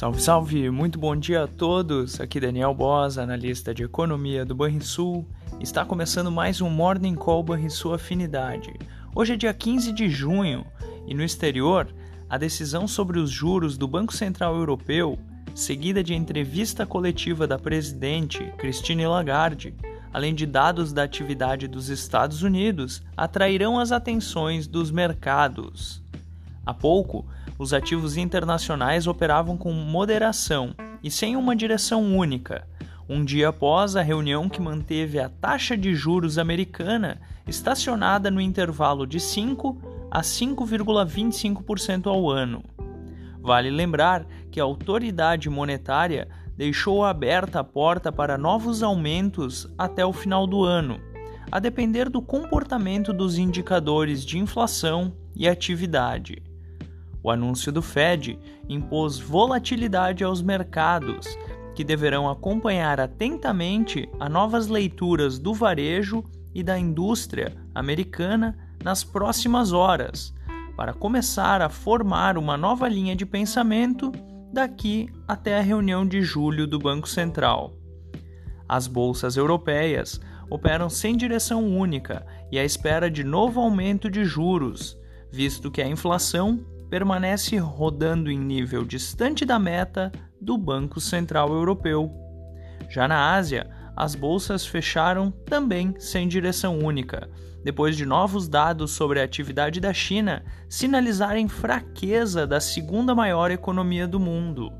Salve, salve! Muito bom dia a todos! Aqui Daniel Bosa, analista de economia do Banrisul. Está começando mais um Morning Call Banrisul Afinidade. Hoje é dia 15 de junho e no exterior, a decisão sobre os juros do Banco Central Europeu, seguida de entrevista coletiva da presidente Christine Lagarde, além de dados da atividade dos Estados Unidos, atrairão as atenções dos mercados. Há pouco, os ativos internacionais operavam com moderação e sem uma direção única, um dia após a reunião que manteve a taxa de juros americana estacionada no intervalo de 5 a 5,25% ao ano. Vale lembrar que a autoridade monetária deixou aberta a porta para novos aumentos até o final do ano, a depender do comportamento dos indicadores de inflação e atividade. O anúncio do Fed impôs volatilidade aos mercados, que deverão acompanhar atentamente a novas leituras do varejo e da indústria americana nas próximas horas, para começar a formar uma nova linha de pensamento daqui até a reunião de julho do Banco Central. As bolsas europeias operam sem direção única e à espera de novo aumento de juros, visto que a inflação permanece rodando em nível distante da meta do Banco Central Europeu. Já na Ásia, as bolsas fecharam também sem direção única, depois de novos dados sobre a atividade da China sinalizarem fraqueza da segunda maior economia do mundo.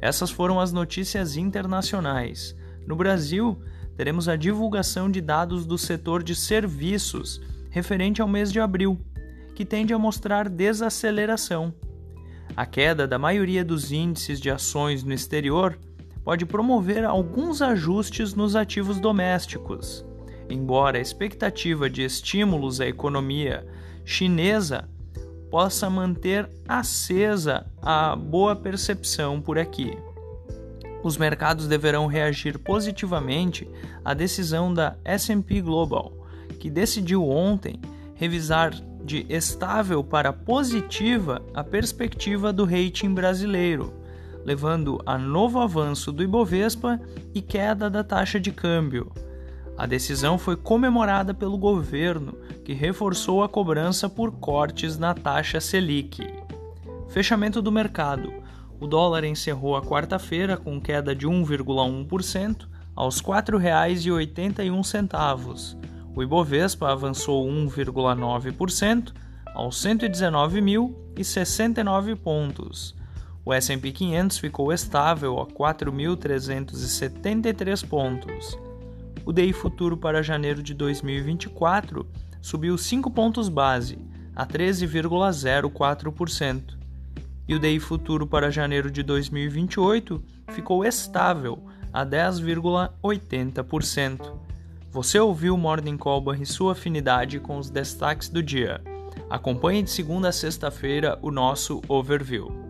Essas foram as notícias internacionais. No Brasil, teremos a divulgação de dados do setor de serviços referente ao mês de abril que tende a mostrar desaceleração. A queda da maioria dos índices de ações no exterior pode promover alguns ajustes nos ativos domésticos, embora a expectativa de estímulos à economia chinesa possa manter acesa a boa percepção por aqui. Os mercados deverão reagir positivamente à decisão da S&P Global, que decidiu ontem revisar de estável para positiva a perspectiva do rating brasileiro, levando a novo avanço do Ibovespa e queda da taxa de câmbio. A decisão foi comemorada pelo governo, que reforçou a cobrança por cortes na taxa Selic. Fechamento do mercado. O dólar encerrou a quarta-feira com queda de 1,1% aos R$ 4,81 o Ibovespa avançou 1,9% aos 119.069 pontos. O S&P 500 ficou estável a 4.373 pontos. O DI futuro para janeiro de 2024 subiu 5 pontos base, a 13,04%. E o DI futuro para janeiro de 2028 ficou estável, a 10,80%. Você ouviu o Morning Call e sua afinidade com os destaques do dia. Acompanhe de segunda a sexta-feira o nosso overview.